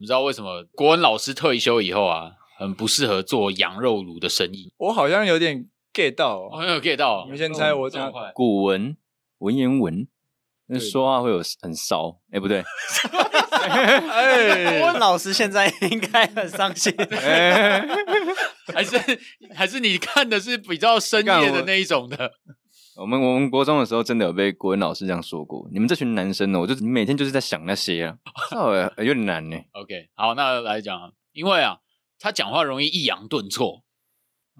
你知道为什么国文老师退休以后啊，很不适合做羊肉炉的生意？我好像有点 get 到、哦，好像有 get 到。你们先猜我讲古文文言文，那说话会有很骚，哎、欸，不对。哎，国文老师现在应该很伤心。哎，还是还是你看的是比较深夜的那一种的。我们我们国中的时候真的有被国文老师这样说过。你们这群男生呢，我就你每天就是在想那些啊，稍微有点难呢。OK，好，那来讲，因为啊，他讲话容易抑扬顿挫。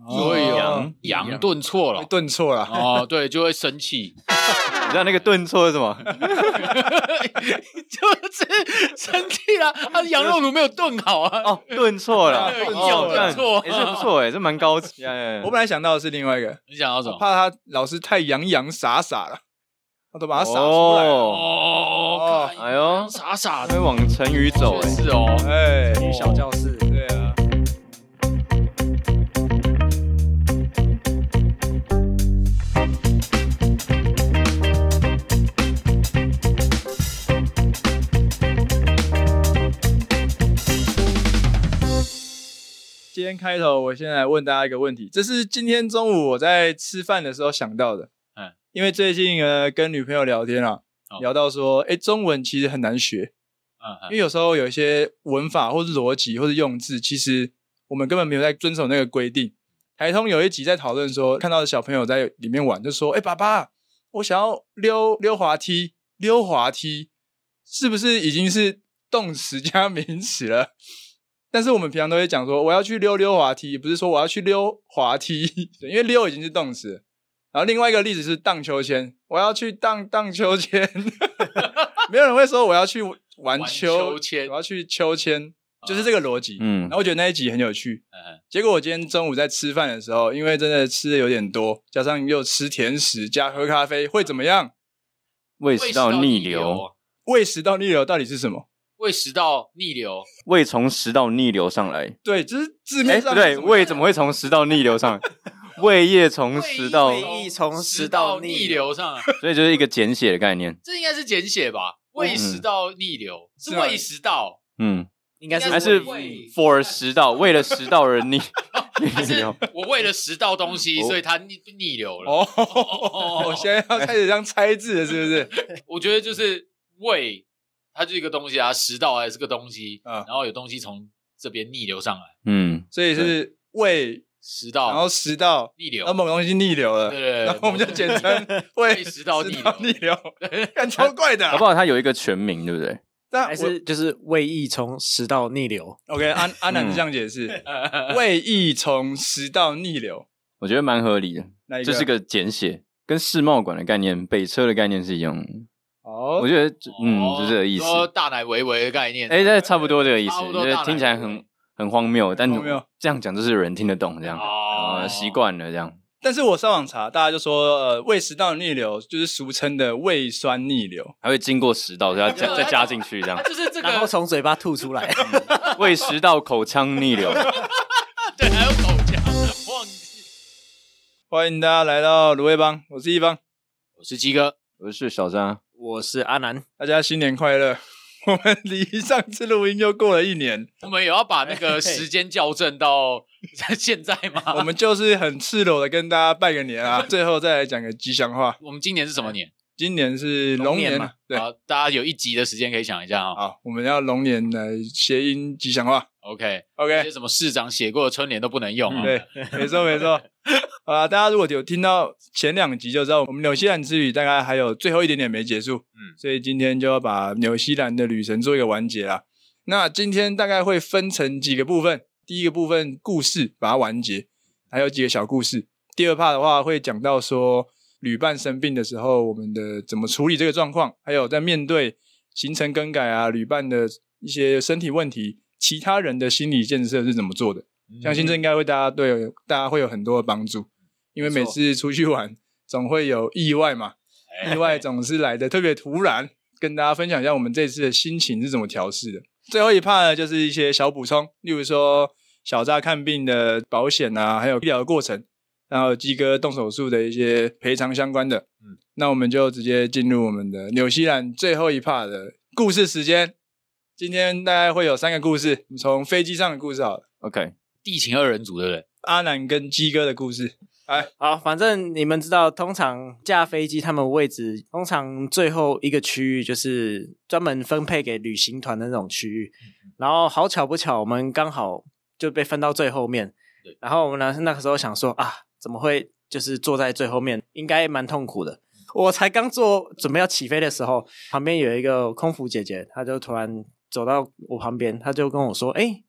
所以扬扬顿挫了，顿挫了哦，对，就会生气。你知道那个顿挫是什么？就是生气了，他的羊肉炉没有炖好啊。哦，顿错了，顿错，也是不错哎，这蛮高级。我本来想到的是另外一个，你想到什么？怕他老师太洋洋洒洒了，他都把他洒出来。哦，哎呦，傻傻的往成语走，是哦，哎，女小教室，对啊。今天开头，我先来问大家一个问题，这是今天中午我在吃饭的时候想到的。嗯，因为最近呢跟女朋友聊天啊，聊到说，哎，中文其实很难学。嗯，因为有时候有一些文法或是逻辑或是用字，其实我们根本没有在遵守那个规定。台通有一集在讨论说，看到小朋友在里面玩，就说，哎，爸爸，我想要溜溜滑梯，溜滑梯是不是已经是动词加名词了？但是我们平常都会讲说，我要去溜溜滑梯，不是说我要去溜滑梯，因为溜已经是动词。然后另外一个例子是荡秋千，我要去荡荡秋千，没有人会说我要去玩秋，秋千，我要去秋千，就是这个逻辑。嗯，然后我觉得那一集很有趣。嗯，结果我今天中午在吃饭的时候，因为真的吃的有点多，加上又吃甜食加喝咖啡，会怎么样？胃食道逆流。胃食道逆流到底是什么？胃食道逆流，胃从食道逆流上来。对，就是字面上。不对，胃怎么会从食道逆流上来？胃液从食道，胃液从食道逆流上来，所以就是一个简写的概念。这应该是简写吧？胃食道逆流是胃食道，嗯，应该是还是 for 食道，为了食道而逆 逆流。我为了食道东西，所以它逆逆流了。哦，我现在要开始这样猜字了，是不是？我觉得就是胃。它就一个东西啊，食道还是个东西，嗯，然后有东西从这边逆流上来，嗯，所以是胃食道，然后食道逆流，然后某个东西逆流了，对对对，然后我们就简称胃食道逆流，逆流，感超怪的，好不好？它有一个全名，对不对？但还是就是胃液从食道逆流。OK，安安南这样解释，胃液从食道逆流，我觉得蛮合理的，这是个简写，跟世贸馆的概念、北车的概念是一样的。哦，我觉得嗯，就这个意思。说大奶维维的概念，哎，这差不多这个意思。觉得听起来很很荒谬，但这样讲就是有人听得懂，这样啊，习惯了这样。但是我上网查，大家就说，呃，胃食道逆流就是俗称的胃酸逆流，还会经过食道，再 加再加进去这样，就是这个，然后从嘴巴吐出来，胃食道口腔逆流。对，还有口腔，忘记。欢迎大家来到鲁味帮，我是一方，我是鸡哥，我是小张。我是阿南，大家新年快乐！我们离上次录音又过了一年，我们有要把那个时间校正到现在吗？我们就是很赤裸的跟大家拜个年啊！最后再来讲个吉祥话。我们今年是什么年？今年是龙年嘛？对，好，大家有一集的时间可以想一下啊。好，我们要龙年来谐音吉祥话。OK，OK，这些什么市长写过的春联都不能用啊。对，没错，没错。好 啦，大家如果有听到前两集，就知道我们纽西兰之旅大概还有最后一点点没结束。嗯，所以今天就要把纽西兰的旅程做一个完结啦。那今天大概会分成几个部分，第一个部分故事把它完结，还有几个小故事。第二 part 的话会讲到说。旅伴生病的时候，我们的怎么处理这个状况？还有在面对行程更改啊，旅伴的一些身体问题，其他人的心理建设是怎么做的？嗯、相信这应该会大家对大家会有很多的帮助，因为每次出去玩总会有意外嘛，意外总是来的特别突然。跟大家分享一下我们这次的心情是怎么调试的。最后一 part 呢，就是一些小补充，例如说小扎看病的保险啊，还有医疗的过程。然后鸡哥动手术的一些赔偿相关的，嗯，那我们就直接进入我们的纽西兰最后一 part 的故事时间。今天大概会有三个故事，从飞机上的故事好了。OK，地勤二人组对不对？阿南跟鸡哥的故事。哎，好，反正你们知道，通常架飞机他们位置，通常最后一个区域就是专门分配给旅行团的那种区域。然后好巧不巧，我们刚好就被分到最后面。然后我们呢，那个时候想说啊，怎么会就是坐在最后面？应该蛮痛苦的。我才刚坐，准备要起飞的时候，旁边有一个空服姐姐，她就突然走到我旁边，他就跟我说：“哎。”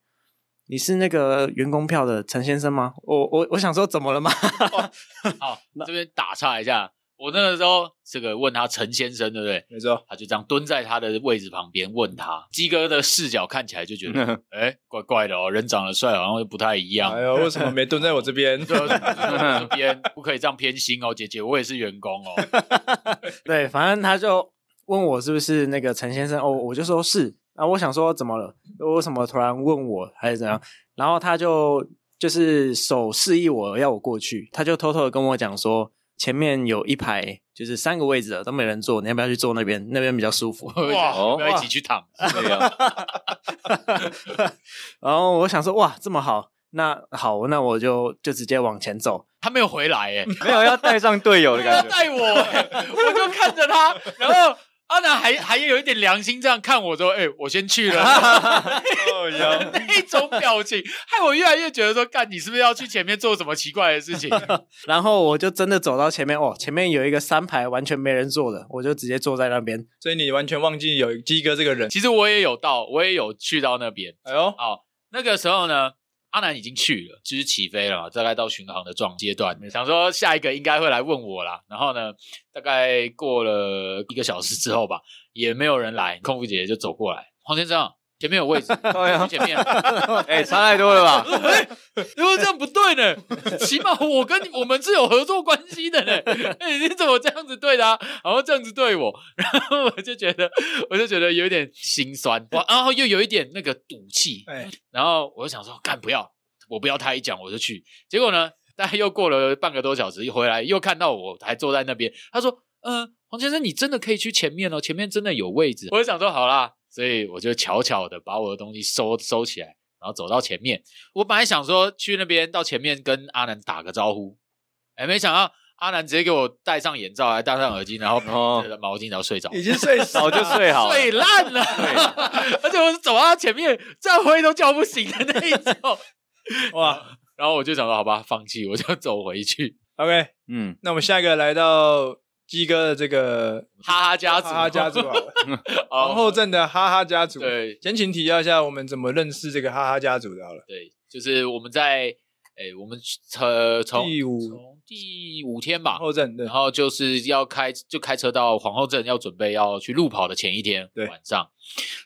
你是那个员工票的陈先生吗？我我我想说怎么了吗？好，这边打岔一下，我那个时候这个问他陈先生对不对？没错，他就这样蹲在他的位置旁边问他。鸡哥的视角看起来就觉得，哎，怪怪的哦，人长得帅，好像又不太一样。哎呦，为什么没蹲在我这边？这边不可以这样偏心哦，姐姐，我也是员工哦。对，反正他就问我是不是那个陈先生哦，我就说是。啊，我想说怎么了？为什么突然问我还是怎样？然后他就就是手示意我要我过去，他就偷偷的跟我讲说，前面有一排就是三个位置的都没人坐，你要不要去坐那边？那边比较舒服。哇，要一起去躺。然后我想说，哇，这么好，那好，那我就就直接往前走。他没有回来，哎，没有要带上队友的感觉，带我，我就看着他，然后。阿南还还有一点良心，这样看我说：“哎、欸，我先去了。”哦那种表情，害我越来越觉得说：“干，你是不是要去前面做什么奇怪的事情？” 然后我就真的走到前面，哦，前面有一个三排完全没人坐的，我就直接坐在那边。所以你完全忘记有鸡哥这个人。其实我也有到，我也有去到那边。哎呦，好，那个时候呢。阿南已经去了，就是起飞了嘛，大概到巡航的状阶段。想说下一个应该会来问我啦，然后呢，大概过了一个小时之后吧，也没有人来，空服姐姐就走过来，黄先生。前面有位置，对前面，哎，差太多了吧？哎，因为这样不对呢，起码我跟你我们是有合作关系的呢。哎，你怎么这样子对他，然后这样子对我，然后我就觉得，我就觉得有点心酸，哇，然后又有一点那个赌气，哎，然后我就想说，干不要，我不要他一讲我就去。结果呢，大概又过了半个多小时，一回来又看到我还坐在那边，他说，嗯，黄先生，你真的可以去前面哦，前面真的有位置。我就想说，好啦。所以我就悄悄的把我的东西收收起来，然后走到前面。我本来想说去那边到前面跟阿南打个招呼，哎，没想到阿南直接给我戴上眼罩，还戴上耳机，然后毛巾，然后睡着，已经睡着就睡好了，睡烂了。而且我是走到他前面，再回都叫不醒的那一种。哇！然后我就想说，好吧，放弃，我就走回去。OK，嗯，那我们下一个来到。鸡哥的这个哈哈家族，哈哈家族，皇后镇的哈哈家族。对，先请提要一下我们怎么认识这个哈哈家族的。好了，对，就是我们在诶、欸，我们车从第五从第五天吧，皇后镇，然后就是要开就开车到皇后镇，要准备要去路跑的前一天晚上，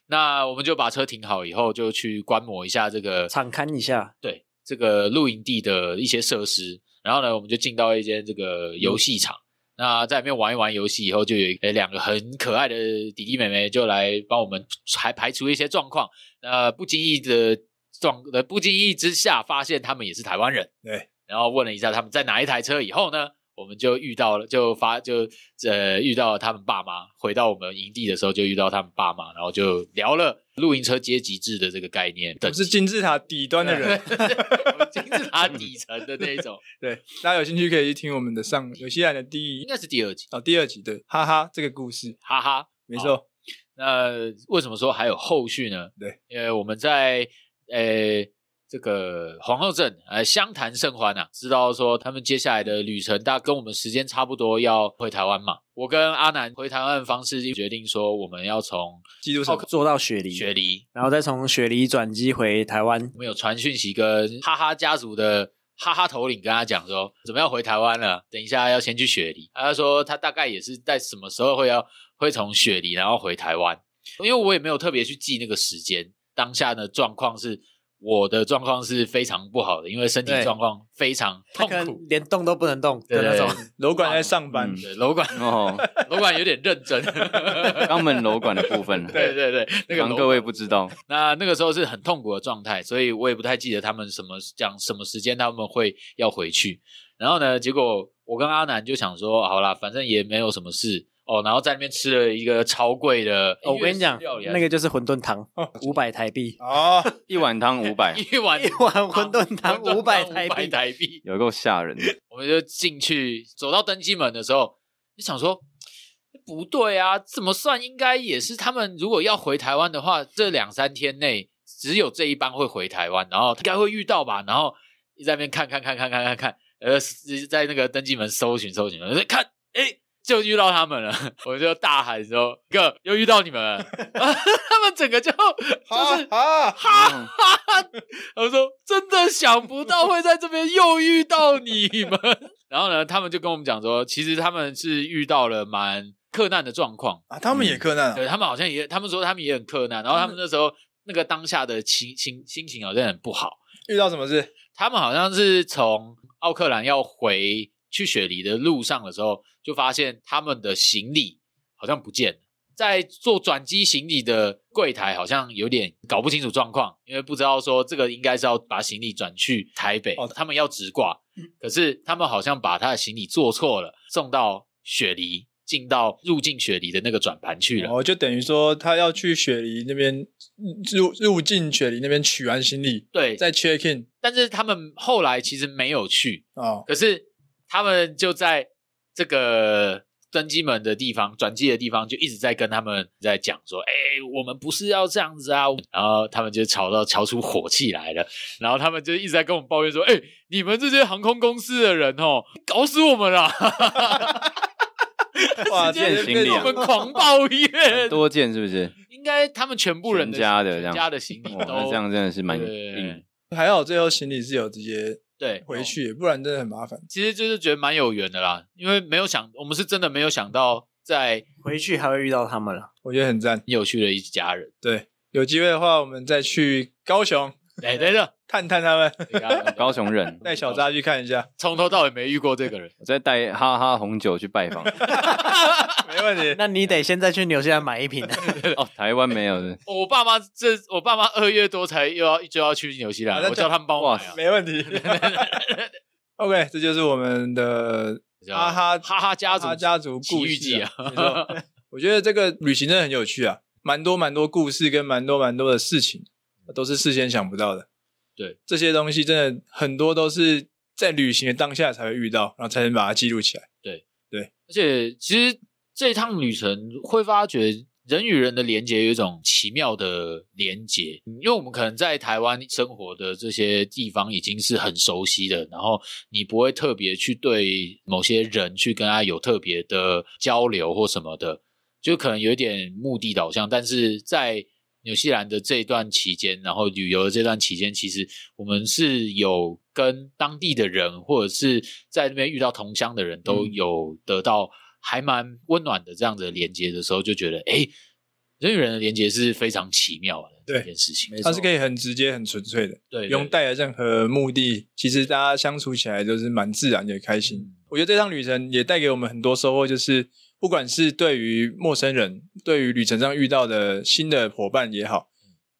那我们就把车停好以后，就去观摩一下这个场勘一下，对，这个露营地的一些设施。然后呢，我们就进到一间这个游戏场。那在里面玩一玩游戏以后，就有诶两个很可爱的弟弟妹妹就来帮我们排排除一些状况。呃，不经意的状呃不经意之下，发现他们也是台湾人。对，然后问了一下他们在哪一台车以后呢，我们就遇到了，就发就呃遇到了他们爸妈。回到我们营地的时候，就遇到他们爸妈，然后就聊了露营车阶级制的这个概念。我是金字塔底端的人，金字塔底 层的那一种。对，大家有兴趣可以去听我们的上纽西兰的第一，应该是第二集哦，第二集对，哈哈，这个故事，哈哈，没错。那为什么说还有后续呢？对，因为我们在呃。这个皇后镇，呃，相谈甚欢啊，知道说他们接下来的旅程，大概跟我们时间差不多，要回台湾嘛。我跟阿南回台湾的方式，就决定说我们要从基督城坐到雪梨，雪梨，然后再从雪梨转机回台湾。我们有传讯息跟哈哈家族的哈哈头领跟他讲说，准备要回台湾了，等一下要先去雪梨。他说他大概也是在什么时候会要会从雪梨然后回台湾，因为我也没有特别去记那个时间，当下的状况是。我的状况是非常不好的，因为身体状况非常痛苦，连动都不能动的那种。楼管在上班，楼管哦，楼管有点认真。肛门楼管的部分，对对对，那个各位不知道。那那个时候是很痛苦的状态，所以我也不太记得他们什么讲什么时间他们会要回去。然后呢，结果我跟阿南就想说，好啦，反正也没有什么事，哦，然后在那边吃了一个超贵的。哦、我跟你讲，那个就是馄饨汤，五百台币哦，一碗汤五百，一碗一碗馄饨汤 五百台币，台币有够吓人的。我们就进去，走到登机门的时候，就想说不对啊，怎么算？应该也是他们如果要回台湾的话，这两三天内只有这一班会回台湾，然后应该会遇到吧？然后你在那边看看看看看看看，呃，在那个登机门搜寻搜寻，看，哎。就遇到他们了，我就大喊说：“哥，又遇到你们了！” 他们整个就就是哈哈哈哈，我说：“真的想不到会在这边又遇到你们。”然后呢，他们就跟我们讲说，其实他们是遇到了蛮克难的状况啊，他们也克难、啊，对他们好像也，他们说他们也很克难。然后他们那时候那个当下的情情心情好像很不好。遇到什么事？他们好像是从奥克兰要回去雪梨的路上的时候。就发现他们的行李好像不见了，在做转机行李的柜台好像有点搞不清楚状况，因为不知道说这个应该是要把行李转去台北，哦，他们要直挂，可是他们好像把他的行李做错了，送到雪梨，进到入境雪梨的那个转盘去了。哦，就等于说他要去雪梨那边入入境雪梨那边取完行李，对，再 check in，但是他们后来其实没有去哦，可是他们就在。这个登机门的地方，转机的地方，就一直在跟他们在讲说：“哎，我们不是要这样子啊！”然后他们就吵到吵出火气来了，然后他们就一直在跟我们抱怨说：“哎，你们这些航空公司的人哦，搞死我们了！”哇，见行李啊，我们狂抱怨，多见是不是？应该他们全部人全家的全家的行李都这样，真的是蛮硬。还好最后行李是有直接。对，回去，不然真的很麻烦。其实就是觉得蛮有缘的啦，因为没有想，我们是真的没有想到，在回去还会遇到他们了。我觉得很赞，有趣的一家人。对，有机会的话，我们再去高雄，哎，对的，探探他们。高雄人，带小扎去看一下。从头到尾没遇过这个人，我再带哈哈红酒去拜访。没问题，那你得现在去纽西兰买一瓶哦。台湾没有的。我爸妈这，我爸妈二月多才又要就要去纽西兰，我叫他们帮我买啊。没问题。OK，这就是我们的哈哈哈哈家族家族故事啊。我觉得这个旅行真的很有趣啊，蛮多蛮多故事跟蛮多蛮多的事情，都是事先想不到的。对，这些东西真的很多都是在旅行的当下才会遇到，然后才能把它记录起来。对对，而且其实这一趟旅程会发觉。人与人的连接有一种奇妙的连接，因为我们可能在台湾生活的这些地方已经是很熟悉的，然后你不会特别去对某些人去跟他有特别的交流或什么的，就可能有一点目的导向。但是在纽西兰的这一段期间，然后旅游的这段期间，其实我们是有跟当地的人，或者是在那边遇到同乡的人都有得到。还蛮温暖的，这样子的连接的时候，就觉得，哎，人与人的连接是非常奇妙的这件事情。它是可以很直接、很纯粹的，对，不用带着任何目的。其实大家相处起来就是蛮自然也开心。嗯、我觉得这趟旅程也带给我们很多收获，就是不管是对于陌生人，对于旅程上遇到的新的伙伴也好，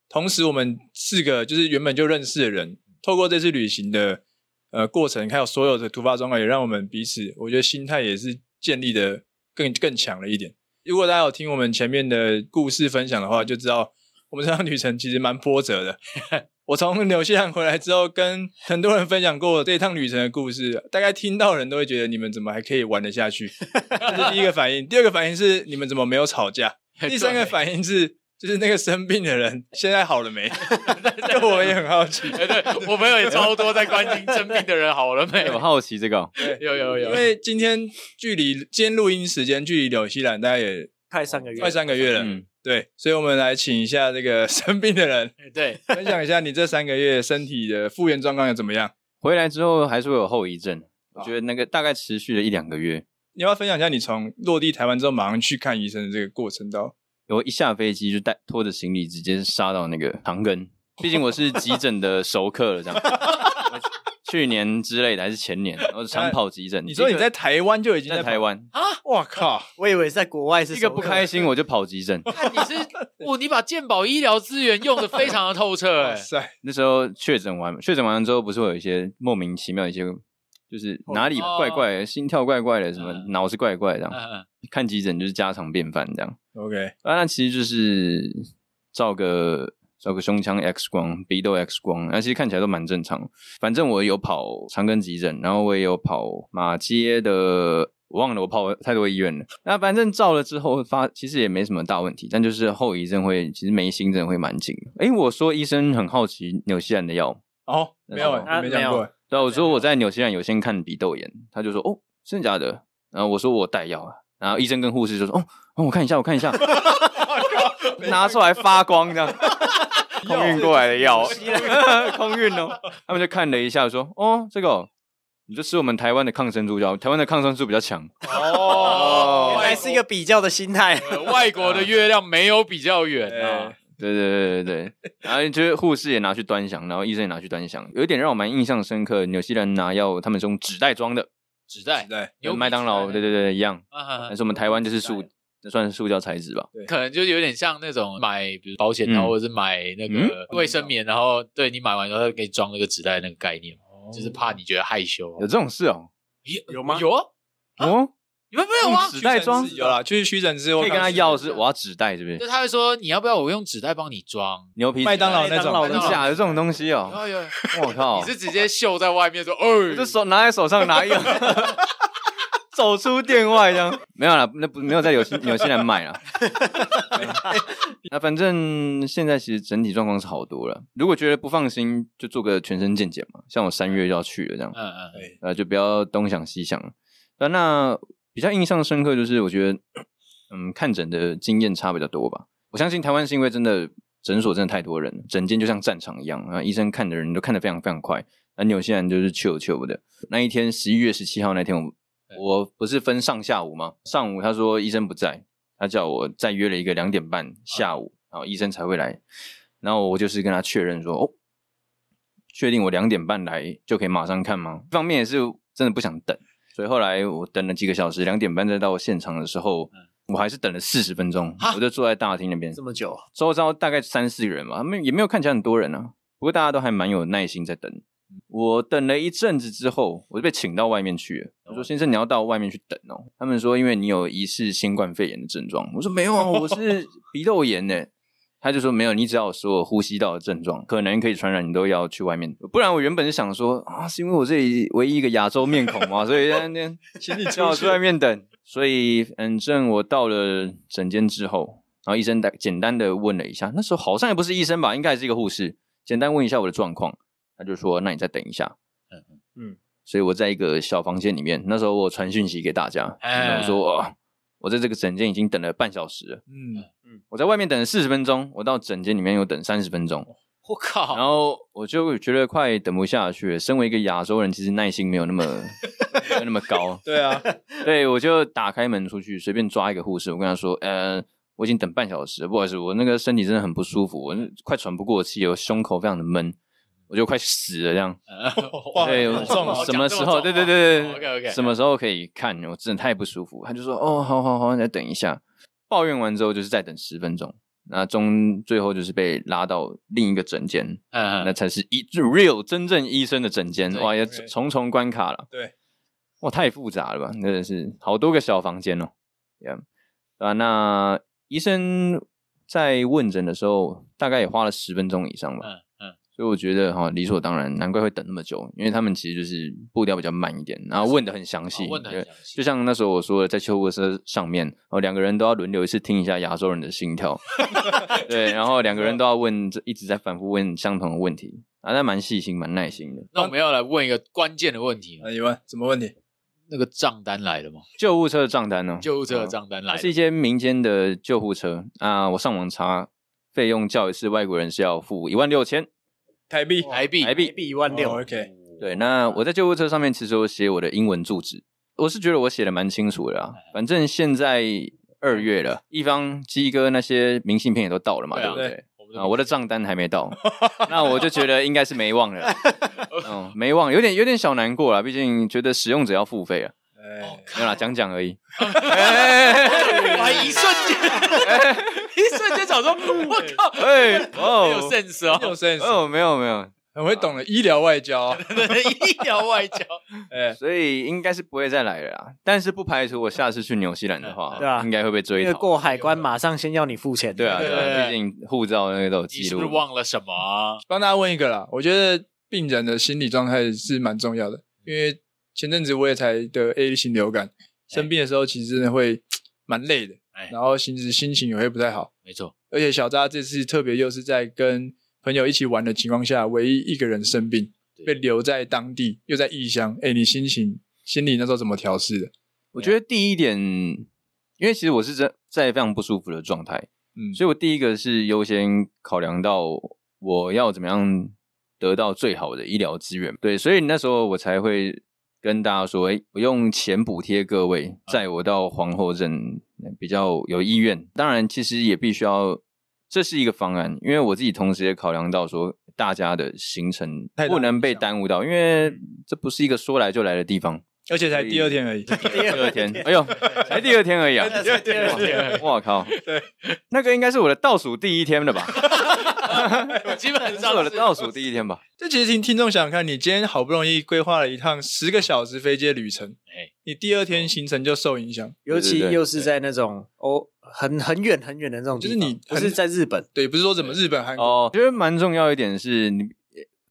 同时我们四个就是原本就认识的人，透过这次旅行的呃过程，还有所有的突发状况，也让我们彼此，我觉得心态也是。建立的更更强了一点。如果大家有听我们前面的故事分享的话，就知道我们这趟旅程其实蛮波折的。我从纽西兰回来之后，跟很多人分享过这趟旅程的故事，大概听到人都会觉得你们怎么还可以玩得下去？这是第一个反应。第二个反应是你们怎么没有吵架？第三个反应是。就是那个生病的人 现在好了没？这我也很好奇。对，我朋友也超多在关心生病的人好了没？有好奇这个？对，有有有。因为今天距离今天录音时间距离纽西兰大概也快三个月，快三个月了。嗯，对，所以我们来请一下这个 生病的人，对，分享一下你这三个月身体的复原状况又怎么样？回来之后还是会有后遗症，我觉得那个大概持续了一两个月。你要不要分享一下你从落地台湾之后马上去看医生的这个过程到？我一下飞机就带拖着行李直接杀到那个长庚，毕竟我是急诊的熟客了，这样。去年之类的还是前年，我常跑急诊。你说你在台湾就已经在台湾啊？我靠！我以为在国外是一个不开心我就跑急诊。那你是我，你把健保医疗资源用的非常的透彻 哎。塞，那时候确诊完，确诊完了之后不是会有一些莫名其妙的一些。就是哪里怪怪的，心跳怪怪的，什么脑子怪怪的这样。嗯嗯，看急诊就是家常便饭这样。OK，啊，那其实就是照个照个胸腔 X 光、鼻窦 X 光，那其实看起来都蛮正常。反正我有跑长庚急诊，然后我也有跑马街的。我忘了，我跑太多医院了。那反正照了之后发，其实也没什么大问题，但就是后遗症会，其实眉心真的会蛮紧。哎，我说医生很好奇纽西兰的药哦，没有，他没讲过。对，我说我在纽西兰有先看鼻窦炎，他就说哦，真的假的？然后我说我带药啊，然后医生跟护士就说哦，哦，我看一下，我看一下，拿出来发光这样，空运过来的药，空运哦。他们就看了一下，说哦，这个。你就吃我们台湾的抗生素药，台湾的抗生素比较强哦，原来是一个比较的心态。外国的月亮没有比较远啊，对对对对对，然后就是护士也拿去端详，然后医生也拿去端详，有一点让我蛮印象深刻。纽西兰拿药，他们是用纸袋装的，纸袋，对，有麦当劳，对对对，一样。但是我们台湾就是塑，算是塑胶材质吧，可能就有点像那种买，比如保险套或者是买那个卫生棉，然后对你买完之后给你装那个纸袋那个概念。就是怕你觉得害羞，有这种事哦？有吗？有啊，哦，你们没有吗？纸袋装有啦，就是屈臣氏，可以跟他要，是我要纸袋，是不是？就他会说你要不要我用纸袋帮你装牛皮麦当劳那种真假的这种东西哦？有我靠，你是直接秀在外面说，哦，这手拿在手上拿一个，走出店外这样没有啦，那不没有在纽西纽西兰买了。那反正现在其实整体状况是好多了。如果觉得不放心，就做个全身健检嘛。像我三月就要去了，这样，嗯嗯，对呃，就不要东想西想。那那比较印象深刻就是，我觉得，嗯，看诊的经验差比较多吧。我相信台湾是因为真的诊所真的太多人，整间就像战场一样啊，医生看的人都看得非常非常快。那纽西兰就是 chill chill 的。那一天十一月十七号那天，我我不是分上下午吗？上午他说医生不在。他叫我再约了一个两点半下午，然后医生才会来。然后我就是跟他确认说：“哦，确定我两点半来就可以马上看吗？”一方面也是真的不想等，所以后来我等了几个小时，两点半再到现场的时候，我还是等了四十分钟。我就坐在大厅那边，这么久，周遭大概三四个人嘛，他们也没有看起来很多人啊，不过大家都还蛮有耐心在等。我等了一阵子之后，我就被请到外面去了。我说：“先生，你要到外面去等哦。”他们说：“因为你有疑似新冠肺炎的症状。”我说：“没有啊，我是 鼻窦炎呢。”他就说：“没有，你只要有所有呼吸道的症状，可能可以传染，你都要去外面。不然我原本是想说啊，是因为我这里唯一一个亚洲面孔嘛，所以在那边 请你叫我去外面等。所以反正我到了诊间之后，然后医生简单的问了一下，那时候好像也不是医生吧，应该还是一个护士，简单问一下我的状况。他就说：“那你再等一下。”嗯嗯，所以我在一个小房间里面。那时候我传讯息给大家，我说：“哦我在这个诊间已经等了半小时了。”嗯嗯，我在外面等了四十分钟，我到诊间里面又等三十分钟。我靠！然后我就觉得快等不下去了。身为一个亚洲人，其实耐心没有那么 没有那么高。对啊，对，我就打开门出去，随便抓一个护士，我跟他说：“呃，我已经等半小时了，不好意思，我那个身体真的很不舒服，我快喘不过气，我胸口非常的闷。”我就快死了，这样。对，什么时候？对对对对，OK OK。什么时候可以看？我真的太不舒服。他就说：“哦，好好好，你再等一下。”抱怨完之后，就是再等十分钟。那中最后就是被拉到另一个诊间，那才是一 real 真正医生的诊间。哇，也重重关卡了。对，哇，太复杂了吧？真的是好多个小房间哦。Yeah，啊，那医生在问诊的时候，大概也花了十分钟以上吧。所以我觉得哈，理所当然，难怪会等那么久，因为他们其实就是步调比较慢一点，然后问的很详细，问得很详细。就像那时候我说的，在救护车上面，哦，两个人都要轮流一次听一下亚洲人的心跳，对，然后两个人都要问，一直在反复问相同的问题，啊，那蛮细心，蛮耐心的。那我们要来问一个关键的问题，那你问什么问题？那个账单来了吗？救护车的账单呢？救护车的账单来了，是一些民间的救护车啊，我上网查，费用叫一次外国人是要付一万六千。台币，台币，台币。一万六。OK，对，那我在救护车上面其实我写我的英文住址，我是觉得我写的蛮清楚的啊。反正现在二月了，一方鸡哥那些明信片也都到了嘛，对不对？啊，我的账单还没到，那我就觉得应该是没忘了。嗯，没忘，有点有点小难过了，毕竟觉得使用者要付费啊。没有啦，讲讲而已。哇，一瞬间，一瞬间，想说，我靠，哎，哦，有 sense 哦，有 sense 哦，没有没有，很会懂的医疗外交啊，医疗外交，哎，所以应该是不会再来了啦。但是不排除我下次去纽西兰的话，对啊，应该会被追讨。因为过海关马上先要你付钱。对啊，对啊，毕竟护照那个都有记录。你是不是忘了什么？帮大家问一个啦，我觉得病人的心理状态是蛮重要的，因为前阵子我也才得 A 型流感，生病的时候其实真的会 蛮累的，然后其实心情也会不太好。没错，而且小扎这次特别又是在跟朋友一起玩的情况下，唯一一个人生病，被留在当地，又在异乡。哎，你心情、心里那时候怎么调试的？我觉得第一点，因为其实我是在在非常不舒服的状态，嗯，所以我第一个是优先考量到我要怎么样得到最好的医疗资源。对，所以那时候我才会跟大家说，哎，我用钱补贴各位，载我到皇后镇比较有意愿。当然，其实也必须要。这是一个方案，因为我自己同时也考量到说，大家的行程不能被耽误到，因为这不是一个说来就来的地方，而且才第二天而已，第二天，哎呦，才第二天而已啊，第二天，我靠，对，那个应该是我的倒数第一天了吧？基本上是我的倒数第一天吧。这其实听听众想想看，你今天好不容易规划了一趟十个小时飞机的旅程，哎。你第二天行程就受影响，尤其又是在那种哦。很很远很远的那种，就是你不是在日本，对，不是说怎么日本韩国。哦，我觉得蛮重要一点是你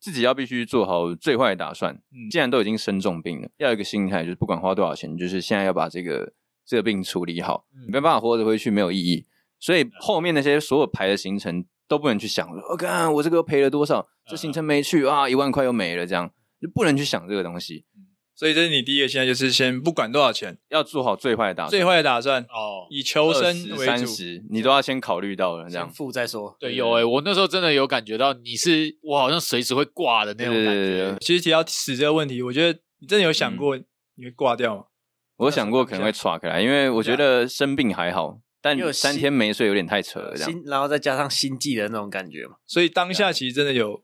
自己要必须做好最坏的打算。嗯，既然都已经生重病了，要有一个心态，就是不管花多少钱，就是现在要把这个这个病处理好。嗯，没办法活着回去没有意义，所以后面那些所有排的行程都不能去想。我看我这个赔了多少，这行程没去啊，一万块又没了，这样就不能去想这个东西。所以这是你第一个，现在就是先不管多少钱，要做好最坏的打算。最坏的打算哦，以求生为主，三十你都要先考虑到了，这样付再说。对，有诶、欸、我那时候真的有感觉到你是我好像随时会挂的那种感觉。其实提到死这个问题，我觉得你真的有想过你会挂掉吗？嗯、我想过可能会岔开来，因为我觉得生病还好，但有三天没睡有点太扯了，这样。然后再加上心悸的那种感觉嘛，所以当下其实真的有。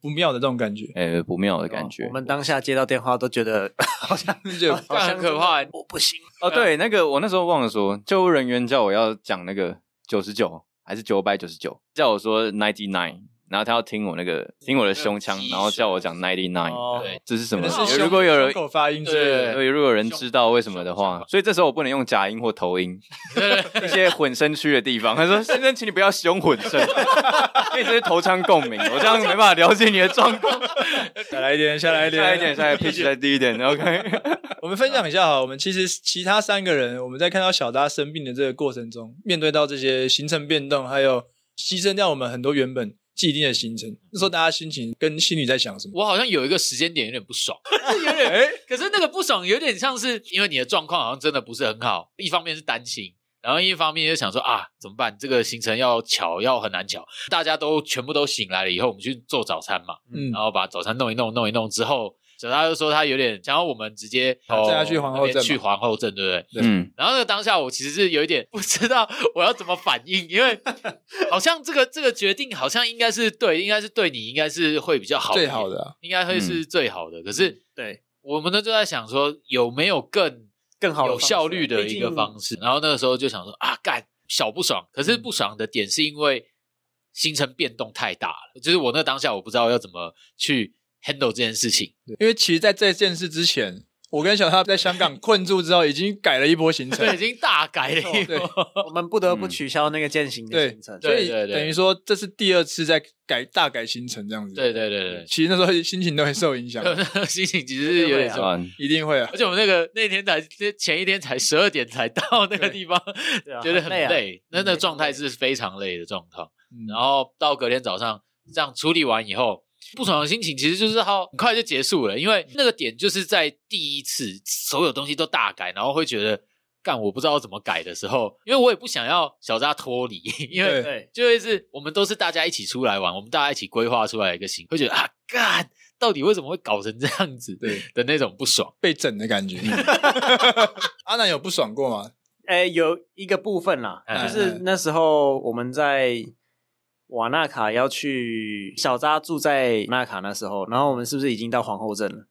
不妙的这种感觉，哎、欸，不妙的感觉。我们当下接到电话都觉得 好像就好像很可怕，我不行。哦，对，那个我那时候忘了说，救护人员叫我要讲那个九十九还是九百九十九，叫我说 ninety nine。然后他要听我那个听我的胸腔，然后叫我讲 ninety nine，对，这是什么？如果有人口发音，对，如果有人知道为什么的话，所以这时候我不能用假音或头音，一些混声区的地方。他说：“先生，请你不要使用混声，因为这是头腔共鸣，我这样没办法了解你的状况。”再来一点，下来一点，下来一点，下来 pitch 再低一点。OK，我们分享一下哈，我们其实其他三个人，我们在看到小扎生病的这个过程中，面对到这些行程变动，还有牺牲掉我们很多原本。既定的行程，那时候大家心情跟心里在想什么？我好像有一个时间点有点不爽，有点哎，可是那个不爽有点像是因为你的状况好像真的不是很好，一方面是担心，然后一方面就想说啊怎么办？这个行程要巧要很难巧，大家都全部都醒来了以后，我们去做早餐嘛，嗯，然后把早餐弄一弄，弄一弄之后。所以他就说他有点想要我们直接带他去皇后镇，去皇后镇，对不对？对。嗯。然后那个当下我其实是有一点不知道我要怎么反应，因为 好像这个这个决定好像应该是对，应该是对你应该是会比较好，最好的，啊，应该会是最好的。嗯、可是对，我们呢就在想说有没有更更好、有效率的一个方式。然后那个时候就想说啊，干小不爽。可是不爽的点是因为行程变动太大了，就是我那当下我不知道要怎么去。Handle 这件事情，因为其实在这件事之前，我跟小他在香港困住之后，已经改了一波行程，对，已经大改了一波。我们不得不取消那个践行的行程，所以等于说这是第二次在改大改行程这样子。对对对对，其实那时候心情都会受影响，心情其实是有点酸，一定会啊。而且我们那个那天才前一天才十二点才到那个地方，觉得很累，那那个状态是非常累的状况。然后到隔天早上这样处理完以后。不爽的心情其实就是好很快就结束了，因为那个点就是在第一次所有东西都大改，然后会觉得干我不知道怎么改的时候，因为我也不想要小扎脱离，因为对，就会是我们都是大家一起出来玩，我们大家一起规划出来一个行，会觉得啊干到底为什么会搞成这样子？对的那种不爽，被整的感觉。阿南有不爽过吗？诶，有一个部分啦，就是那时候我们在。瓦纳卡要去小扎住在瓦纳卡那时候，然后我们是不是已经到皇后镇了？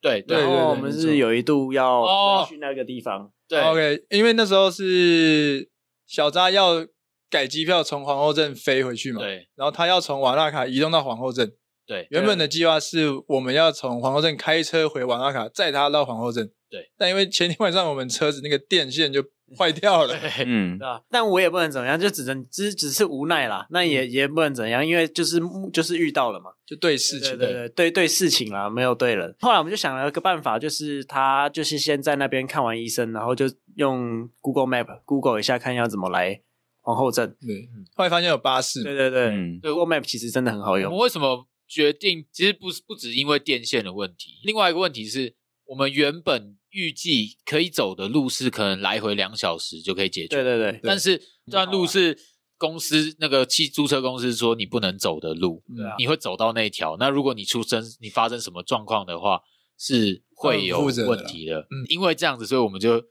对，对，然后我们是有一度要去那个地方。哦、对，OK，因为那时候是小扎要改机票从皇后镇飞回去嘛，对，然后他要从瓦纳卡移动到皇后镇，对，原本的计划是我们要从皇后镇开车回瓦纳卡，载他到皇后镇。对，但因为前天晚上我们车子那个电线就坏掉了，嗯，对啊，但我也不能怎么样，就只能只只是无奈啦。那也也不能怎样，因为就是就是遇到了嘛，就对事情，对对对对对事情啦，没有对人。后来我们就想了一个办法，就是他就是先在那边看完医生，然后就用 Google Map Google 一下，看要怎么来皇后镇。对，后来发现有巴士，对对对，嗯，Google Map 其实真的很好用。我们为什么决定？其实不是不只因为电线的问题，另外一个问题是我们原本。预计可以走的路是可能来回两小时就可以解决，对对对。但是这段路是公司那个汽租车公司说你不能走的路，啊，你会走到那一条。那如果你出生你发生什么状况的话，是会有问题的。嗯，因为这样子，所以我们就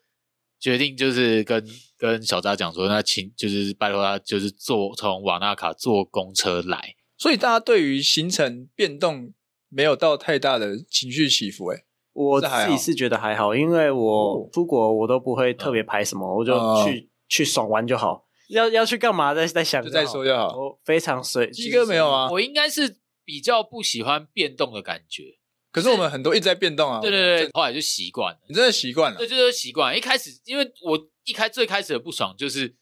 决定就是跟跟小扎讲说，那请就是拜托他就是坐从瓦纳卡坐公车来。所以大家对于行程变动没有到太大的情绪起伏，哎。我自己是觉得还好，因为我出国我都不会特别排什么，我就去、哦、去爽玩就好。要要去干嘛再再想就再说就好。我非常随。鸡哥没有啊？我应该是比较不喜欢变动的感觉。可是我们很多一直在变动啊。对对对，后来就习惯了。你真的习惯了？对，就是习惯。一开始因为我一开最开始的不爽就是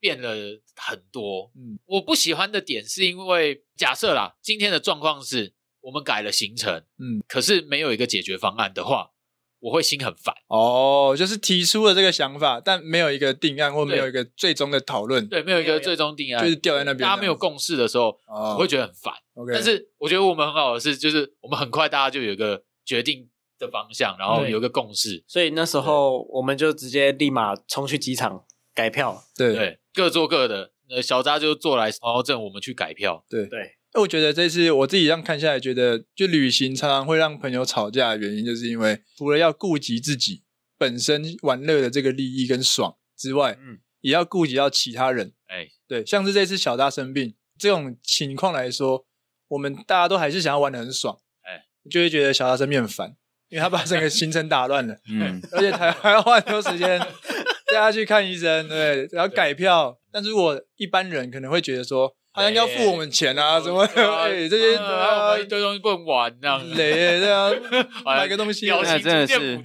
变了很多。嗯，我不喜欢的点是因为假设啦，今天的状况是。我们改了行程，嗯，可是没有一个解决方案的话，我会心很烦。哦，就是提出了这个想法，但没有一个定案或没有一个最终的讨论，对，没有一个最终定案，就是掉在那边。大家没有共识的时候，哦、我会觉得很烦。OK，但是我觉得我们很好的是，就是我们很快大家就有一个决定的方向，然后有一个共识。所以那时候我们就直接立马冲去机场改票，对对，各做各的。呃，小扎就坐来皇后镇，我们去改票。对对。我觉得这次我自己这样看下来，觉得就旅行常常会让朋友吵架的原因，就是因为除了要顾及自己本身玩乐的这个利益跟爽之外，嗯，也要顾及到其他人。哎，对，像是这次小扎生病这种情况来说，我们大家都还是想要玩的很爽，哎，就会觉得小扎生病很烦，因为他把整个行程打乱了，嗯，而且还还要花很多时间 带他去看医生，对，然后改票。但是如果一般人可能会觉得说。好像要付我们钱啊，什么？哎，这些啊，一堆东西不能玩，这样累，这样 买个东西，那真的是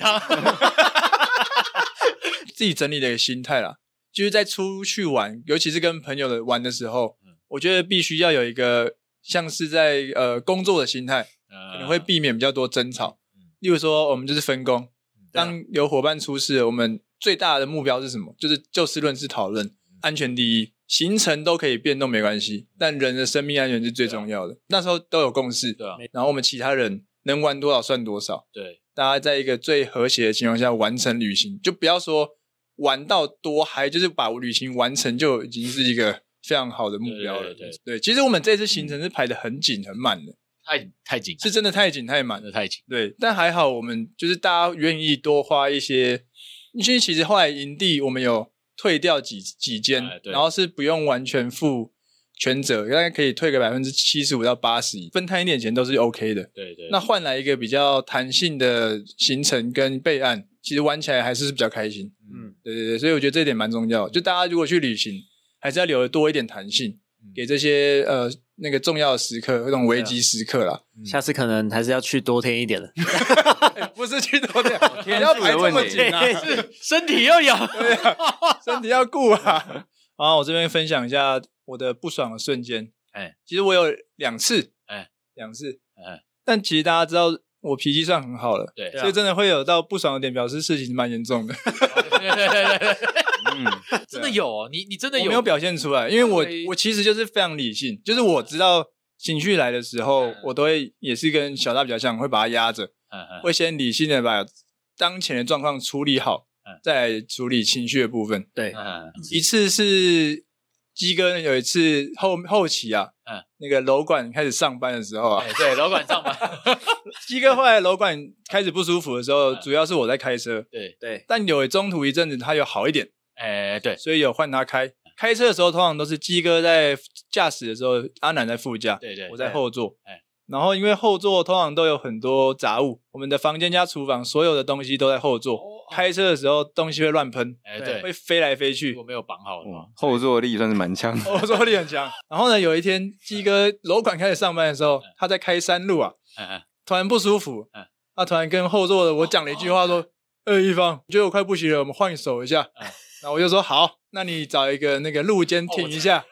自己整理的一个心态啦。就是在出去玩，尤其是跟朋友的玩的时候，我觉得必须要有一个像是在呃工作的心态，可能会避免比较多争吵。例如说，我们就是分工，当有伙伴出事，我们最大的目标是什么？就是就事论事讨论，安全第一。行程都可以变动没关系，但人的生命安全是最重要的。啊、那时候都有共识，对啊。然后我们其他人能玩多少算多少，对。大家在一个最和谐的情况下完成旅行，就不要说玩到多嗨，就是把旅行完成就已经是一个非常好的目标了。对，对，对，对，对，其实我们这次行程是排的很紧很满的，太太紧，是真的太紧太满了，太紧。对，但还好我们就是大家愿意多花一些，因为其实后来营地我们有。退掉几几间，哎、然后是不用完全负全责，大概可以退个百分之七十五到八十，分摊一点钱都是 OK 的。对对，那换来一个比较弹性的行程跟备案，其实玩起来还是比较开心。嗯，对对对，所以我觉得这一点蛮重要。就大家如果去旅行，还是要留多一点弹性，嗯、给这些呃那个重要的时刻，那种危机时刻啦。嗯、下次可能还是要去多天一点的。不是去多天，天要排这么紧啊！是身体要养，对啊，身体要顾啊！好，我这边分享一下我的不爽的瞬间。哎，其实我有两次，哎，两次，哎，但其实大家知道我脾气算很好了，对，所以真的会有到不爽的点，表示事情蛮严重的。对对对 对，嗯，真的有哦，你你真的有。没有表现出来？因为我我其实就是非常理性，就是我知道情绪来的时候，我都会也是跟小大比较像，会把它压着。嗯会先理性的把当前的状况处理好，再来处理情绪的部分。对，一次是鸡哥有一次后后期啊，嗯。那个楼管开始上班的时候啊，对，楼管上班，鸡哥后来楼管开始不舒服的时候，主要是我在开车。对。对，但有中途一阵子他有好一点，哎，对，所以有换他开。开车的时候通常都是鸡哥在驾驶的时候，阿南在副驾，对对，我在后座。哎然后因为后座通常都有很多杂物，我们的房间加厨房所有的东西都在后座。哦、开车的时候东西会乱喷，哎，对，会飞来飞去。我没有绑好的话，后座力算是蛮强，后座力很强。然后呢，有一天鸡哥楼管开始上班的时候，他在开山路啊，突然不舒服，他突然跟后座的我讲了一句话，说：“呃，一方，我觉得我快不行了，我们换手一下。”然后我就说：“好，那你找一个那个路肩停一下。”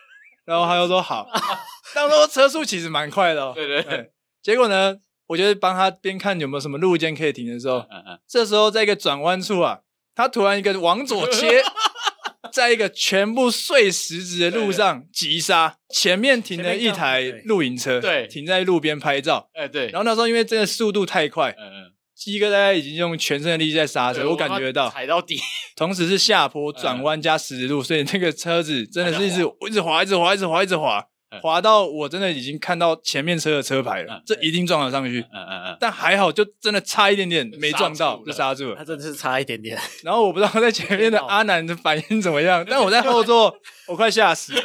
然后他又说：“好。”当时车速其实蛮快的，哦 对对对。结果呢，我觉得帮他边看有没有什么路肩可以停的时候，这时候在一个转弯处啊，他突然一个往左切，在一个全部碎石子的路上急刹，前面停了一台露营车，对，停在路边拍照，哎对。然后那时候因为真的速度太快，嗯嗯，鸡哥大概已经用全身的力气在刹车，我感觉到踩到底，同时是下坡转弯加十字路，所以那个车子真的是一直一直滑，一直滑，一直滑，一直滑。滑到我真的已经看到前面车的车牌了，这一定撞了上去。嗯嗯嗯。但还好，就真的差一点点没撞到，就刹住了。他真的是差一点点。然后我不知道在前面的阿南的反应怎么样，但我在后座，我快吓死了。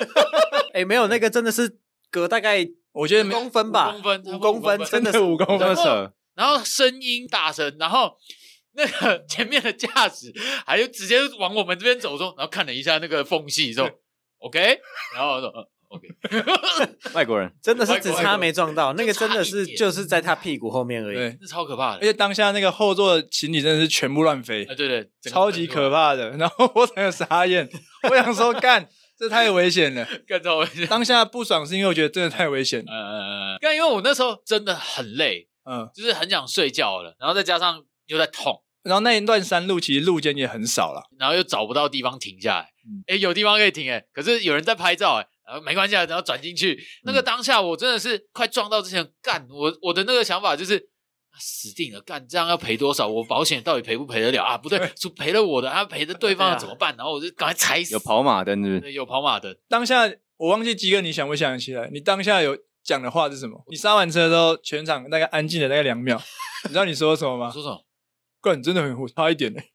哎，没有那个真的是隔大概我觉得五公分吧，五公分，五公分，真的是五公分扯。然后声音大声，然后那个前面的驾驶还有直接往我们这边走说，然后看了一下那个缝隙说，OK，然后说。OK，外国人。真的是只差没撞到，那个真的是就是在他屁股后面而已，对，是超可怕的。而且当下那个后座的行李真的是全部乱飞，对对，超级可怕的。然后我整个傻眼，我想说干，这太危险了，干超危险。当下不爽是因为我觉得真的太危险，嗯嗯嗯，干因为我那时候真的很累，嗯，就是很想睡觉了，然后再加上又在痛，然后那一段山路其实路肩也很少了，然后又找不到地方停下来，哎，有地方可以停，哎，可是有人在拍照，哎。然后没关系啊，然后转进去。那个当下，我真的是快撞到之前干我我的那个想法就是死定了，干这样要赔多少？我保险到底赔不赔得了啊？不对，是赔了我的，他赔的对方的怎么办？然后我就赶快踩死。有跑马灯是不是？有跑马灯。当下我忘记鸡哥，你想不想起来？你当下有讲的话是什么？你刹完车之后，全场大概安静了大概两秒。你知道你说什么吗？说什么？干，真的很差一点呢。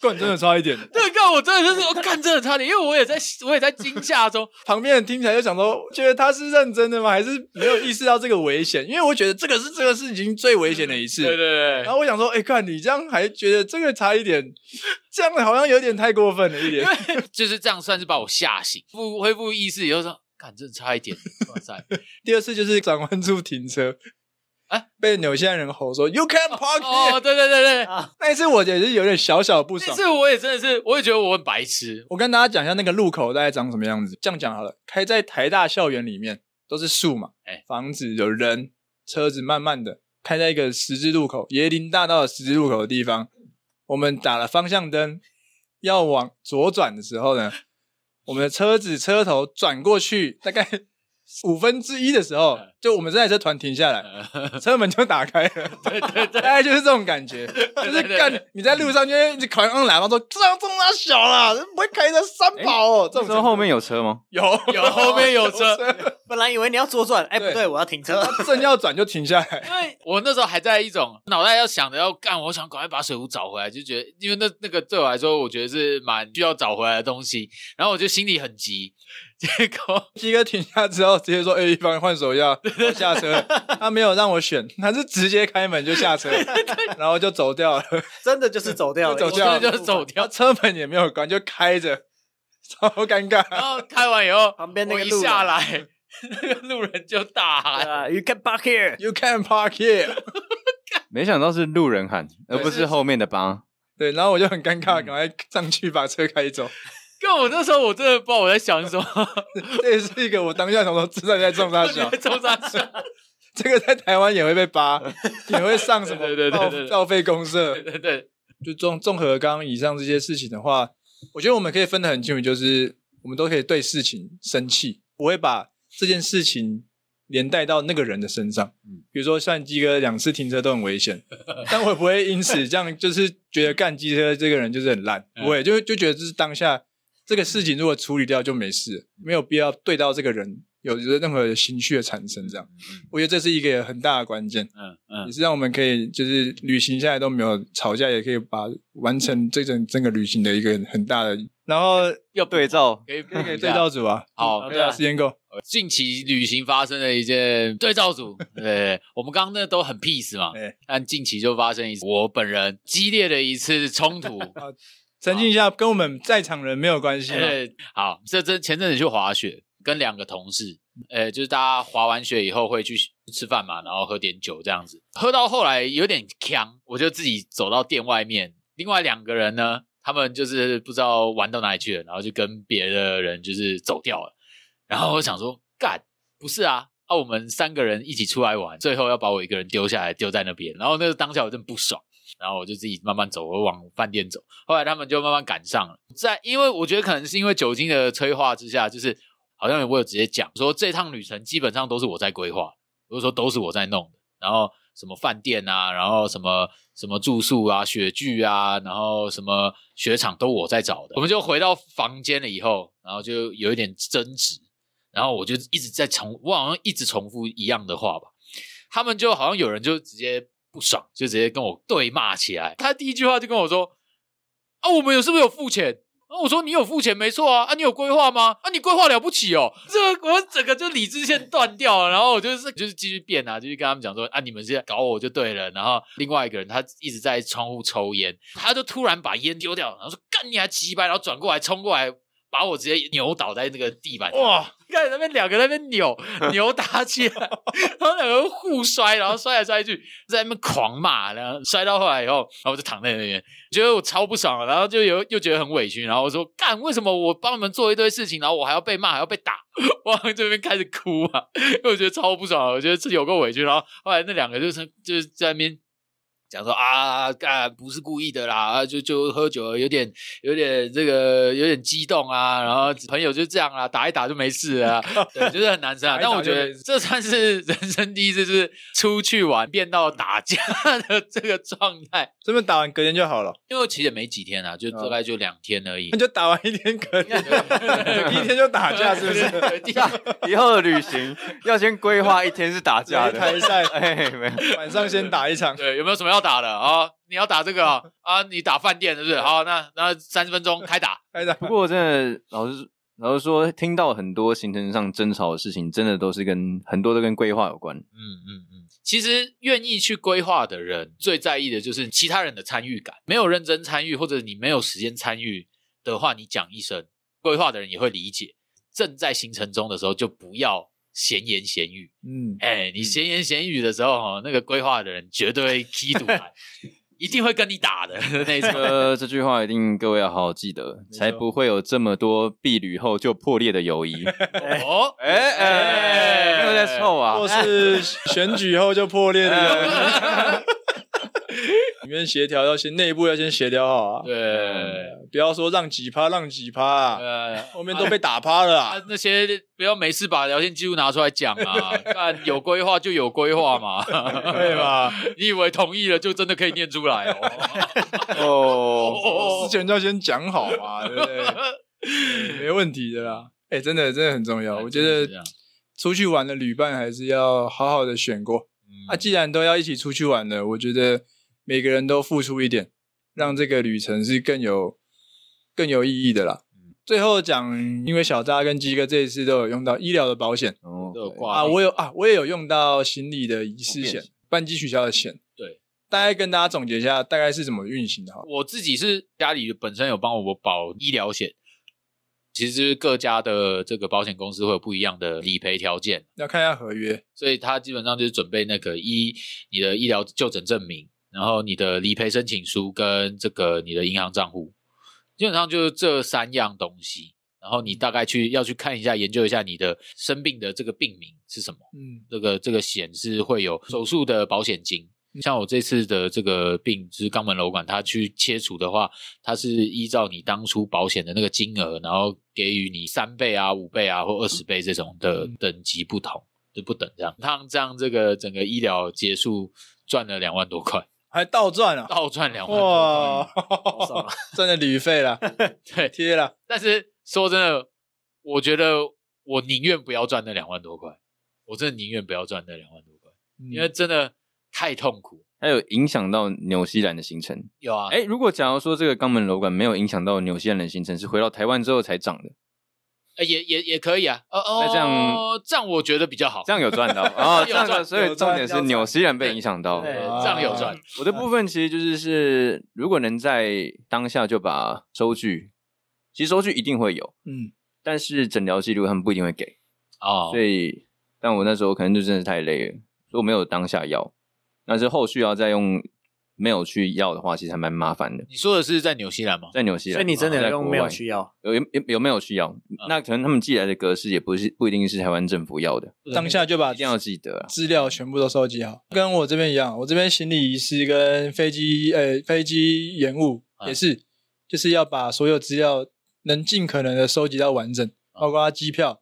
干真的差一点，对，干我真的就是我干真的差点，因为我也在我也在惊吓中，旁边人听起来就想说，觉得他是认真的吗？还是没有意识到这个危险？因为我觉得这个是这个是已经最危险的一次，对对对。然后我想说，哎，看你这样还觉得这个差一点，这样好像有点太过分了一点，就是这样算是把我吓醒，复恢复意识以后说，干这差一点，哇塞！第二次就是转弯处停车。哎，被纽西兰人吼说 “You can't park here”。哦，对对对对，那一次我也是有点小小不爽。那次我也真的是，我也觉得我很白痴。我跟大家讲一下那个路口大概长什么样子。这样讲好了，开在台大校园里面都是树嘛，哎，房子有人，车子慢慢的开在一个十字路口，椰林大道的十字路口的地方。我们打了方向灯，要往左转的时候呢，我们的车子车头转过去，大概。五分之一的时候，就我们这台车团停下来，车门就打开了。对对对，大概就是这种感觉，就是干你在路上就一直狂按喇叭说这样这么小啦，不会开着三跑哦。这种车后面有车吗？有有后面有车。本来以为你要左转，哎不对，我要停车，正要转就停下来。因为 我那时候还在一种脑袋要想着要干，我想赶快把水壶找回来，就觉得因为那那个对我来说，我觉得是蛮需要找回来的东西，然后我就心里很急。结果 鸡哥停下之后，直接说：“哎、欸，一方换手要下车。”他没有让我选，他是直接开门就下车，然后就走掉了。真的就是走掉了，走掉了就是走掉，车门也没有关，就开着，超尴尬。然后开完以后，旁边那个路下来，那个路人就大喊：“You can park here, you can park here。”没想到是路人喊，而不是后面的帮。对，然后我就很尴尬，赶快上去把车开走。跟我那时候，我真的不知道我在想什么。这也是一个我当下想说，知道你在冲三小，冲三小。这个在台湾也会被扒，也会上什么对对对对报废公社。对对对，就综综合刚刚以上这些事情的话，我觉得我们可以分得很清楚，就是我们都可以对事情生气，我会把这件事情连带到那个人的身上。比如说像鸡哥两次停车都很危险，但我也不会因此这样就是觉得干鸡车这个人就是很烂，不会就就觉得这是当下。这个事情如果处理掉就没事，没有必要对到这个人有任何情绪的产生。这样，我觉得这是一个很大的关键。嗯嗯，也是让我们可以就是旅行下来都没有吵架，也可以把完成这整整个旅行的一个很大的然后要对照，可以可以对照组啊。好，对啊，时间够。近期旅行发生的一件对照组，对，我们刚刚那都很 peace 嘛，但近期就发生一次我本人激烈的一次冲突。澄清一下，跟我们在场人没有关系。对，好，这这前阵子去滑雪，跟两个同事，呃，就是大家滑完雪以后会去吃饭嘛，然后喝点酒这样子，喝到后来有点呛，我就自己走到店外面，另外两个人呢，他们就是不知道玩到哪里去了，然后就跟别的人就是走掉了。然后我想说，干，不是啊，啊，我们三个人一起出来玩，最后要把我一个人丢下来，丢在那边。然后那个当下我真不爽，然后我就自己慢慢走，我往饭店走。后来他们就慢慢赶上了，在因为我觉得可能是因为酒精的催化之下，就是好像我有直接讲说，这趟旅程基本上都是我在规划，或者说都是我在弄的。然后什么饭店啊，然后什么什么住宿啊、雪具啊，然后什么雪场都我在找的。我们就回到房间了以后，然后就有一点争执。然后我就一直在重，我好像一直重复一样的话吧。他们就好像有人就直接不爽，就直接跟我对骂起来。他第一句话就跟我说：“啊，我们有是不是有付钱？”啊，我说：“你有付钱没错啊，啊，你有规划吗？啊，你规划了不起哦。”这我整个就理智线断掉了。然后我就是就是继续变啊，继续跟他们讲说：“啊，你们现在搞我就对了。”然后另外一个人他一直在窗户抽烟，他就突然把烟丢掉，然后说：“干你还鸡掰！”然后转过来冲过来。把我直接扭倒在那个地板上，哇！看那边两个在那边扭扭打起来，然后两个互摔，然后摔来摔去，在那边狂骂，然后摔到后来以后，然后我就躺在那边，觉得我超不爽，然后就有又觉得很委屈，然后我说干，为什么我帮你们做一堆事情，然后我还要被骂，还要被打？我往这边开始哭啊，因为我觉得超不爽，我觉得自己有够委屈，然后后来那两个就是就是在那边。讲说啊，干不是故意的啦，就就喝酒了，有点有点这个有点激动啊，然后朋友就这样啊，打一打就没事了，对，就是很难生啊。但我觉得这算是人生第一次，就是出去玩变到打架的这个状态。这边打完隔天就好了，因为其实也没几天啊，就大概就两天而已。那就打完一天隔天，第一天就打架，是不是？以后的旅行要先规划一天是打架的台赛，哎，晚上先打一场。对，有没有什么要打了啊？你要打这个 啊？啊你打饭店是不是？好，那那三十分钟开打，开打。不过真的，老实老实说，听到很多行程上争吵的事情，真的都是跟很多都跟规划有关。嗯嗯嗯。其实愿意去规划的人，最在意的就是其他人的参与感。没有认真参与，或者你没有时间参与的话，你讲一声，规划的人也会理解。正在行程中的时候，就不要。闲言闲语，嗯，哎、欸，你闲言闲语的时候，哈，那个规划的人绝对会踢赌来，一定会跟你打的 那种。呃，这句话一定各位要好好记得，才不会有这么多避旅后就破裂的友谊。哦，哎哎，没有在臭啊，或是选举后就破裂的友谊。里面协调要先内部要先协调好啊，对，不要说让几趴让几趴啊，对，后面都被打趴了啊。那些不要没事把聊天记录拿出来讲啊，看有规划就有规划嘛，对吧？你以为同意了就真的可以念出来哦？哦，之前就要先讲好嘛，对不对？没问题的啦。哎，真的真的很重要，我觉得出去玩的旅伴还是要好好的选过。啊，既然都要一起出去玩了，我觉得。每个人都付出一点，让这个旅程是更有更有意义的啦。嗯、最后讲，因为小扎跟鸡哥这一次都有用到医疗的保险，哦，都有挂啊，我有啊，我也有用到行李的遗失险、班机取消的险。对，大概跟大家总结一下，大概是怎么运行的哈。我自己是家里本身有帮我保医疗险，其实各家的这个保险公司会有不一样的理赔条件，要看一下合约，所以他基本上就是准备那个医你的医疗就诊证明。然后你的理赔申请书跟这个你的银行账户，基本上就是这三样东西。然后你大概去要去看一下，研究一下你的生病的这个病名是什么。嗯，这个这个险是会有手术的保险金。像我这次的这个病就是肛门瘘管，它去切除的话，它是依照你当初保险的那个金额，然后给予你三倍啊、五倍啊或二十倍这种的等级不同，就不等这样。他这样这个整个医疗结束赚了两万多块。还倒赚啊！倒赚两万多哇，赚 的旅费了，对，贴了。但是说真的，我觉得我宁愿不要赚那两万多块，我真的宁愿不要赚那两万多块，嗯、因为真的太痛苦。还有影响到纽西兰的行程？有啊。哎，如果假如说这个肛门瘘管没有影响到纽西兰的行程，是回到台湾之后才涨的？呃，也也也可以啊，哦哦，那这样这样我觉得比较好，这样有赚到啊，这样所以重点是纽西兰被影响到，对，这样有赚。我的部分其实就是是，如果能在当下就把收据，其实收据一定会有，嗯，但是诊疗记录他们不一定会给哦，所以，但我那时候可能就真的是太累了，所以我没有当下要，但是后续要再用。没有去要的话，其实还蛮麻烦的。你说的是在纽西兰吗？在纽西兰，所以你真的有用没有去要？有有有没有去要？那可能他们寄来的格式也不是不一定是台湾政府要的。当下就把一定要记得资料全部都收集好，跟我这边一样。我这边行李遗失跟飞机呃飞机延误也是，就是要把所有资料能尽可能的收集到完整，包括机票，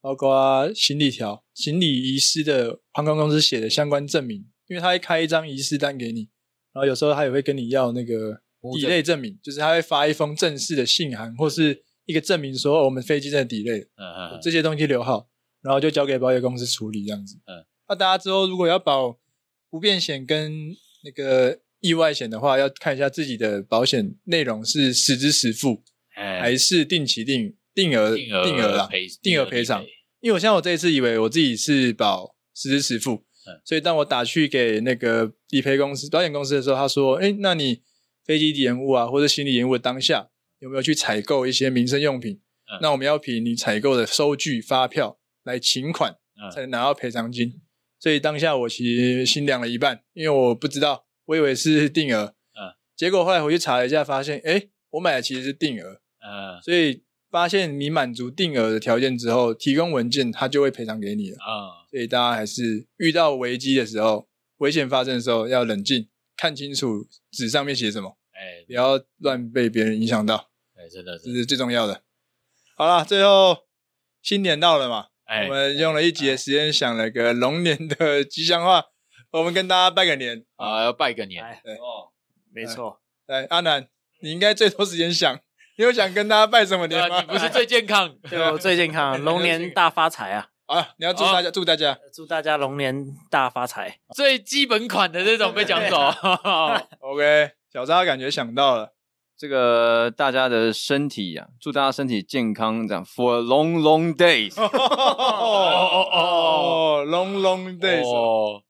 包括行李条、行李遗失的航空公司写的相关证明，因为他会开一张遗失单给你。然后有时候他也会跟你要那个抵 y 证明，就是他会发一封正式的信函或是一个证明，说我们飞机真的抵 y 嗯嗯，这些东西留好，然后就交给保险公司处理这样子。嗯，那大家之后如果要保不便险跟那个意外险的话，要看一下自己的保险内容是实支实付，还是定期定定额定额啦定额赔偿。因为我像我这一次以为我自己是保实支实付。所以当我打去给那个理赔公司、保险公司的时候，他说：“哎，那你飞机延误啊，或者行李延误的当下，有没有去采购一些民生用品？嗯、那我们要凭你采购的收据、发票来请款，才能拿到赔偿金。嗯、所以当下我其实心凉了一半，因为我不知道，我以为是定额，嗯，结果后来回去查了一下，发现，哎，我买的其实是定额，嗯，所以。”发现你满足定额的条件之后，提供文件，他就会赔偿给你了啊。所以大家还是遇到危机的时候，危险发生的时候要冷静，看清楚纸上面写什么，哎，不要乱被别人影响到。哎，真的，这是最重要的。好了，最后新年到了嘛，哎，我们用了一集的时间想了个龙年的吉祥话，我们跟大家拜个年啊，要拜个年。对哦，没错。来，阿南，你应该最多时间想。你有想跟大家拜什么年吗？你不是最健康，对，我最健康，龙年大发财啊！啊，你要祝大家，祝大家，祝大家龙年大发财，最基本款的这种被抢走。OK，小扎感觉想到了。这个大家的身体呀，祝大家身体健康，这样。For long long days。哦哦哦，long long days。哦，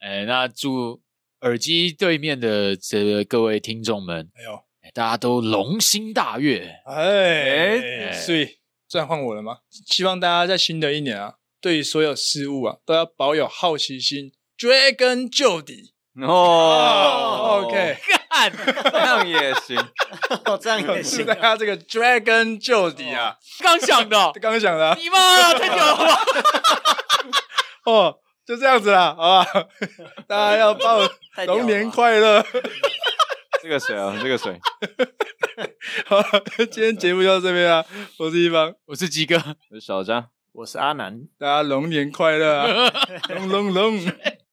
哎，那祝耳机对面的这个各位听众们，哎呦。大家都龙心大悦，哎，所以这样换我了吗？希望大家在新的一年啊，对于所有事物啊，都要保有好奇心，追根究底。哦，OK，干，这样也行，哦这样也行。大家这个追根究底啊，刚想的，刚想的，你妈太久了吧？哦，就这样子啦，好吧？大家要报龙年快乐。这个水啊，这个水。好，今天节目就到这边啊。我是一方，我是鸡哥，我是小张，我是阿南。大家龙年快乐啊！龙 龙龙。